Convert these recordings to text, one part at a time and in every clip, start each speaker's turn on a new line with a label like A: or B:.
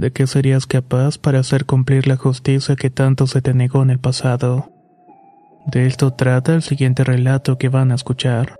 A: ¿De qué serías capaz para hacer cumplir la justicia que tanto se te negó en el pasado? De esto trata el siguiente relato que van a escuchar.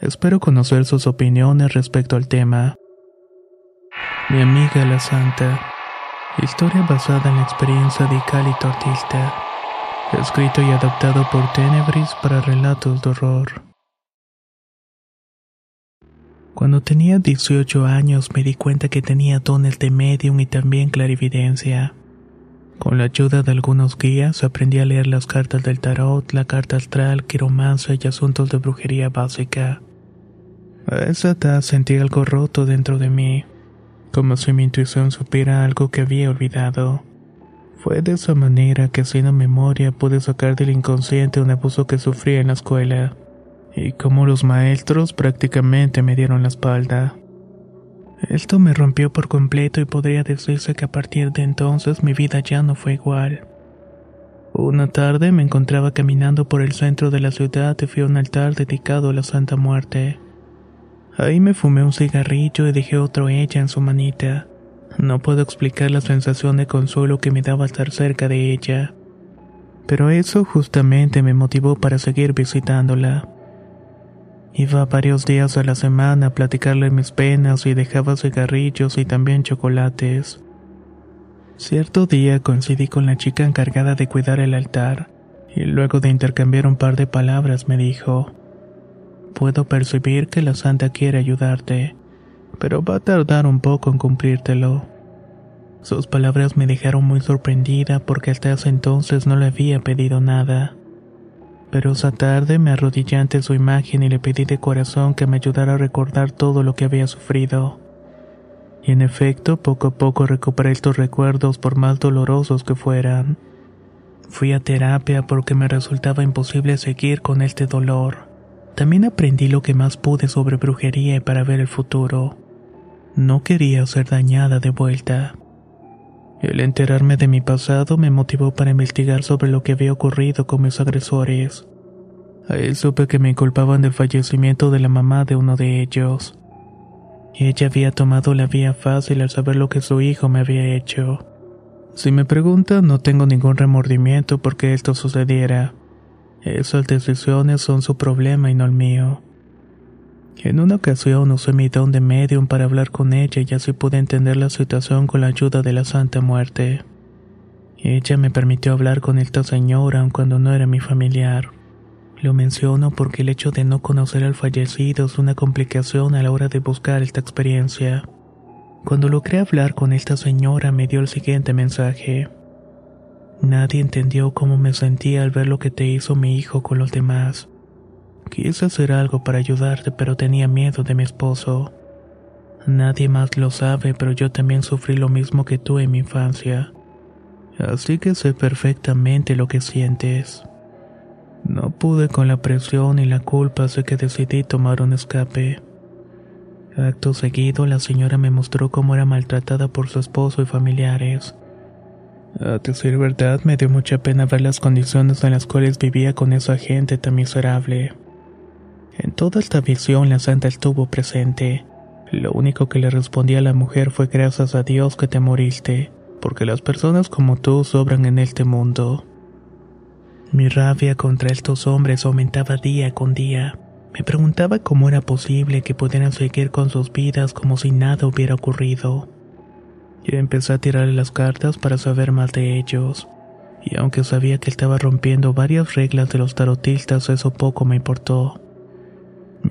A: Espero conocer sus opiniones respecto al tema. Mi amiga la Santa. Historia basada en la experiencia de Cali Tortista. Escrito y adaptado por Tenebris para relatos de horror. Cuando tenía 18 años me di cuenta que tenía dones de medium y también clarividencia. Con la ayuda de algunos guías aprendí a leer las cartas del tarot, la carta astral, quiromancia y asuntos de brujería básica. A esa edad sentí algo roto dentro de mí, como si mi intuición supiera algo que había olvidado. Fue de esa manera que haciendo memoria pude sacar del inconsciente un abuso que sufrí en la escuela y como los maestros prácticamente me dieron la espalda. Esto me rompió por completo y podría decirse que a partir de entonces mi vida ya no fue igual. Una tarde me encontraba caminando por el centro de la ciudad y fui a un altar dedicado a la Santa Muerte. Ahí me fumé un cigarrillo y dejé otro ella en su manita. No puedo explicar la sensación de consuelo que me daba estar cerca de ella. Pero eso justamente me motivó para seguir visitándola. Iba varios días a la semana a platicarle mis penas y dejaba cigarrillos y también chocolates. Cierto día coincidí con la chica encargada de cuidar el altar, y luego de intercambiar un par de palabras me dijo, Puedo percibir que la santa quiere ayudarte, pero va a tardar un poco en cumplírtelo. Sus palabras me dejaron muy sorprendida porque hasta ese entonces no le había pedido nada pero esa tarde me arrodillé ante su imagen y le pedí de corazón que me ayudara a recordar todo lo que había sufrido. Y en efecto, poco a poco recuperé estos recuerdos por más dolorosos que fueran. Fui a terapia porque me resultaba imposible seguir con este dolor. También aprendí lo que más pude sobre brujería y para ver el futuro. No quería ser dañada de vuelta. El enterarme de mi pasado me motivó para investigar sobre lo que había ocurrido con mis agresores. Ahí supe que me culpaban del fallecimiento de la mamá de uno de ellos. Ella había tomado la vía fácil al saber lo que su hijo me había hecho. Si me preguntan, no tengo ningún remordimiento porque esto sucediera. Esas decisiones son su problema y no el mío. En una ocasión usé mi don de medium para hablar con ella y así pude entender la situación con la ayuda de la Santa Muerte. Ella me permitió hablar con esta señora aun cuando no era mi familiar. Lo menciono porque el hecho de no conocer al fallecido es una complicación a la hora de buscar esta experiencia. Cuando logré hablar con esta señora me dio el siguiente mensaje. Nadie entendió cómo me sentía al ver lo que te hizo mi hijo con los demás. Quise hacer algo para ayudarte, pero tenía miedo de mi esposo. Nadie más lo sabe, pero yo también sufrí lo mismo que tú en mi infancia. Así que sé perfectamente lo que sientes. No pude con la presión y la culpa, así que decidí tomar un escape. Acto seguido, la señora me mostró cómo era maltratada por su esposo y familiares. A decir verdad, me dio mucha pena ver las condiciones en las cuales vivía con esa gente tan miserable. En toda esta visión la santa estuvo presente. Lo único que le respondía a la mujer fue gracias a Dios que te moriste, porque las personas como tú sobran en este mundo. Mi rabia contra estos hombres aumentaba día con día. Me preguntaba cómo era posible que pudieran seguir con sus vidas como si nada hubiera ocurrido. Yo empecé a tirarle las cartas para saber más de ellos, y aunque sabía que estaba rompiendo varias reglas de los tarotistas, eso poco me importó.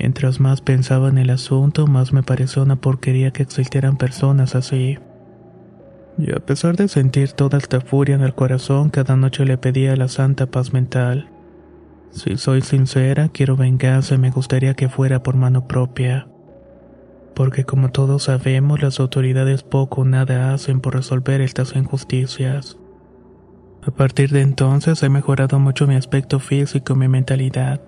A: Mientras más pensaba en el asunto, más me pareció una porquería que existieran personas así. Y a pesar de sentir toda esta furia en el corazón, cada noche le pedía a la santa paz mental. Si soy sincera, quiero venganza y me gustaría que fuera por mano propia. Porque como todos sabemos, las autoridades poco o nada hacen por resolver estas injusticias. A partir de entonces he mejorado mucho mi aspecto físico y mi mentalidad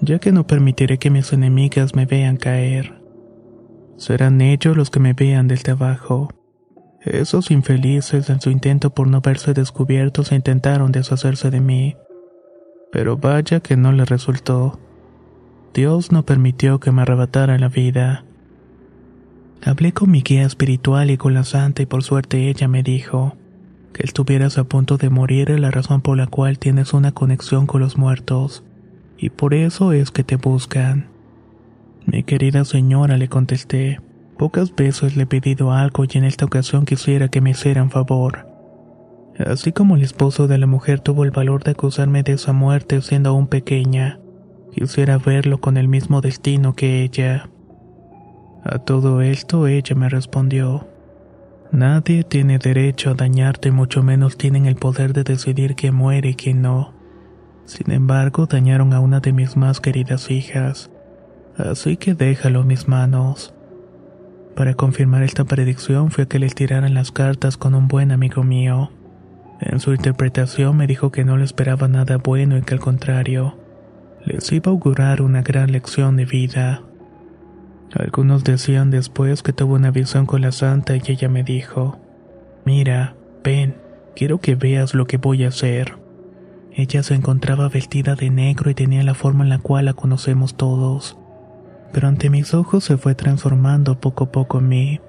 A: ya que no permitiré que mis enemigas me vean caer. Serán ellos los que me vean desde abajo. Esos infelices en su intento por no verse descubiertos intentaron deshacerse de mí. Pero vaya que no les resultó. Dios no permitió que me arrebatara la vida. Hablé con mi guía espiritual y con la santa y por suerte ella me dijo que estuvieras a punto de morir es la razón por la cual tienes una conexión con los muertos y por eso es que te buscan. Mi querida señora, le contesté, pocas veces le he pedido algo y en esta ocasión quisiera que me hicieran favor. Así como el esposo de la mujer tuvo el valor de acusarme de esa muerte siendo aún pequeña, quisiera verlo con el mismo destino que ella. A todo esto ella me respondió, Nadie tiene derecho a dañarte, mucho menos tienen el poder de decidir quién muere y quién no. Sin embargo, dañaron a una de mis más queridas hijas, así que déjalo en mis manos. Para confirmar esta predicción fue que les tiraran las cartas con un buen amigo mío. En su interpretación me dijo que no le esperaba nada bueno y que al contrario, les iba a augurar una gran lección de vida. Algunos decían después que tuvo una visión con la santa y ella me dijo, mira, ven, quiero que veas lo que voy a hacer. Ella se encontraba vestida de negro y tenía la forma en la cual la conocemos todos. Pero ante mis ojos se fue transformando poco a poco en mí.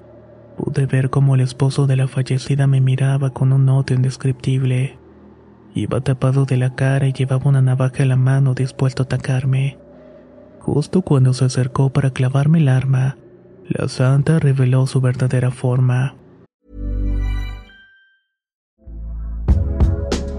A: Pude ver cómo el esposo de la fallecida me miraba con un odio indescriptible. Iba tapado de la cara y llevaba una navaja en la mano dispuesto a atacarme. Justo cuando se acercó para clavarme el arma, la santa reveló su verdadera forma.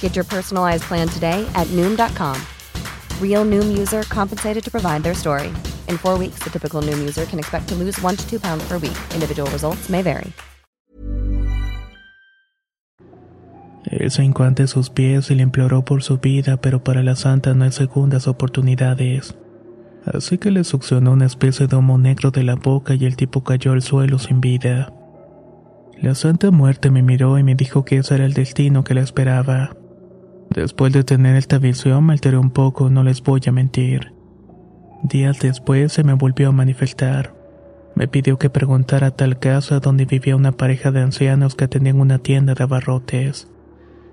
B: Get your personalized plan today at Noom.com. Real Noom user compensated to provide their story. In four weeks, the typical Noom user can expect to lose one to two pounds per week. Individual results may vary.
A: Sus pies y le imploró por su vida, pero para la santa no hay segundas oportunidades. Así que le succionó una especie de humo negro de la boca y el tipo cayó al suelo sin vida. La Santa Muerte me miró y me dijo que ese era el destino que la esperaba. Después de tener esta visión me alteré un poco, no les voy a mentir. Días después se me volvió a manifestar. Me pidió que preguntara tal casa donde vivía una pareja de ancianos que tenían una tienda de abarrotes.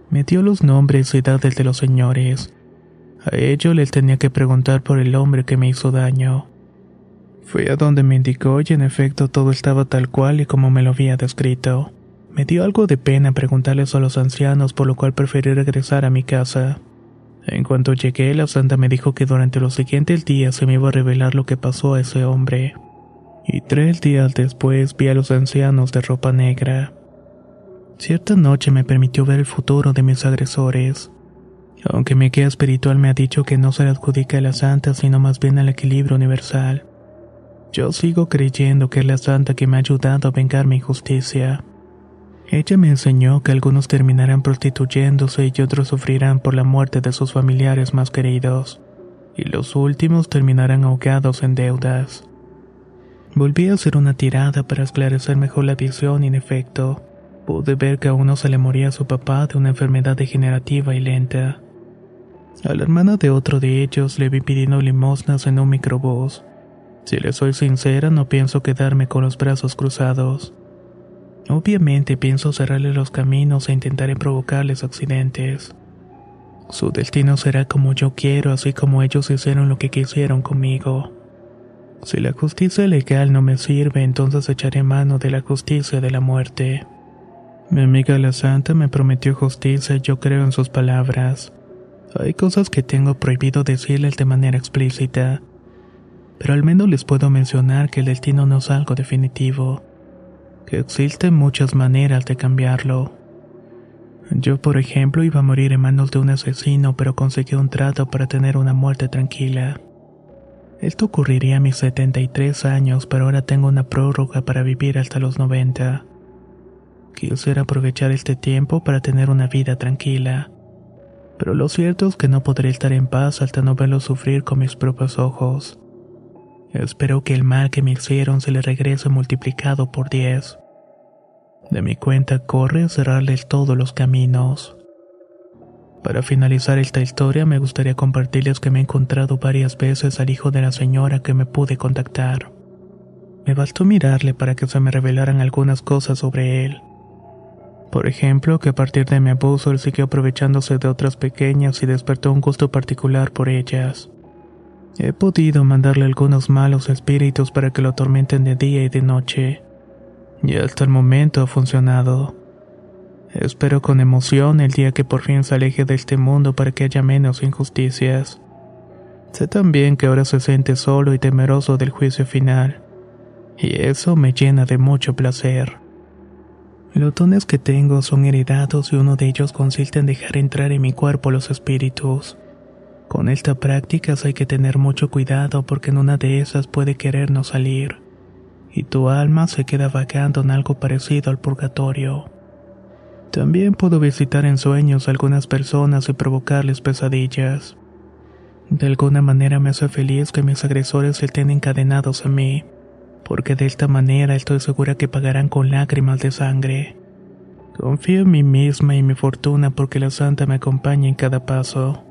A: Me dio los nombres y edades de los señores. A ellos les tenía que preguntar por el hombre que me hizo daño. Fui a donde me indicó y en efecto todo estaba tal cual y como me lo había descrito. Me dio algo de pena preguntarles a los ancianos, por lo cual preferí regresar a mi casa. En cuanto llegué, la santa me dijo que durante los siguientes días se me iba a revelar lo que pasó a ese hombre. Y tres días después vi a los ancianos de ropa negra. Cierta noche me permitió ver el futuro de mis agresores. Aunque mi guía espiritual me ha dicho que no se le adjudica a la santa, sino más bien al equilibrio universal. Yo sigo creyendo que es la santa que me ha ayudado a vengar mi injusticia. Ella me enseñó que algunos terminarán prostituyéndose y otros sufrirán por la muerte de sus familiares más queridos, y los últimos terminarán ahogados en deudas. Volví a hacer una tirada para esclarecer mejor la visión y en efecto, pude ver que a uno se le moría a su papá de una enfermedad degenerativa y lenta. A la hermana de otro de ellos le vi pidiendo limosnas en un microbús. Si le soy sincera, no pienso quedarme con los brazos cruzados. Obviamente pienso cerrarle los caminos e intentaré provocarles accidentes. Su destino será como yo quiero, así como ellos hicieron lo que quisieron conmigo. Si la justicia legal no me sirve, entonces echaré mano de la justicia de la muerte. Mi amiga la santa me prometió justicia y yo creo en sus palabras. Hay cosas que tengo prohibido decirles de manera explícita, pero al menos les puedo mencionar que el destino no es algo definitivo existen muchas maneras de cambiarlo. Yo, por ejemplo, iba a morir en manos de un asesino, pero conseguí un trato para tener una muerte tranquila. Esto ocurriría a mis 73 años, pero ahora tengo una prórroga para vivir hasta los 90. Quisiera aprovechar este tiempo para tener una vida tranquila. Pero lo cierto es que no podré estar en paz hasta no verlo sufrir con mis propios ojos. Espero que el mal que me hicieron se le regrese multiplicado por diez. De mi cuenta corre cerrarles todos los caminos. Para finalizar esta historia me gustaría compartirles que me he encontrado varias veces al hijo de la señora que me pude contactar. Me bastó mirarle para que se me revelaran algunas cosas sobre él. Por ejemplo, que a partir de mi abuso él siguió aprovechándose de otras pequeñas y despertó un gusto particular por ellas. He podido mandarle algunos malos espíritus para que lo atormenten de día y de noche. Y hasta el momento ha funcionado. Espero con emoción el día que por fin se aleje de este mundo para que haya menos injusticias. Sé también que ahora se siente solo y temeroso del juicio final. Y eso me llena de mucho placer. Los dones que tengo son heredados y uno de ellos consiste en dejar entrar en mi cuerpo los espíritus. Con esta práctica hay que tener mucho cuidado porque en una de esas puede querernos salir, y tu alma se queda vagando en algo parecido al purgatorio. También puedo visitar en sueños a algunas personas y provocarles pesadillas. De alguna manera me hace feliz que mis agresores estén encadenados a mí, porque de esta manera estoy segura que pagarán con lágrimas de sangre. Confío en mí misma y mi fortuna porque la santa me acompaña en cada paso.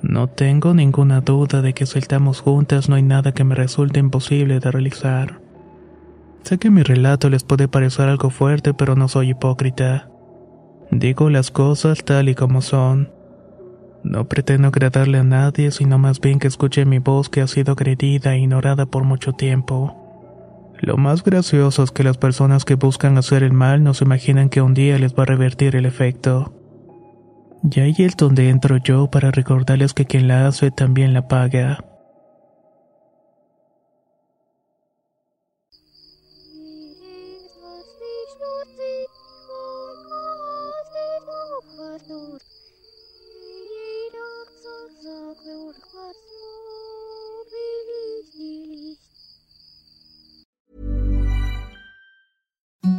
A: No tengo ninguna duda de que si estamos juntas no hay nada que me resulte imposible de realizar. Sé que mi relato les puede parecer algo fuerte, pero no soy hipócrita. Digo las cosas tal y como son. No pretendo agradarle a nadie, sino más bien que escuche mi voz que ha sido agredida e ignorada por mucho tiempo. Lo más gracioso es que las personas que buscan hacer el mal no se imaginan que un día les va a revertir el efecto. Y ahí es donde entro yo para recordarles que quien la hace también la paga.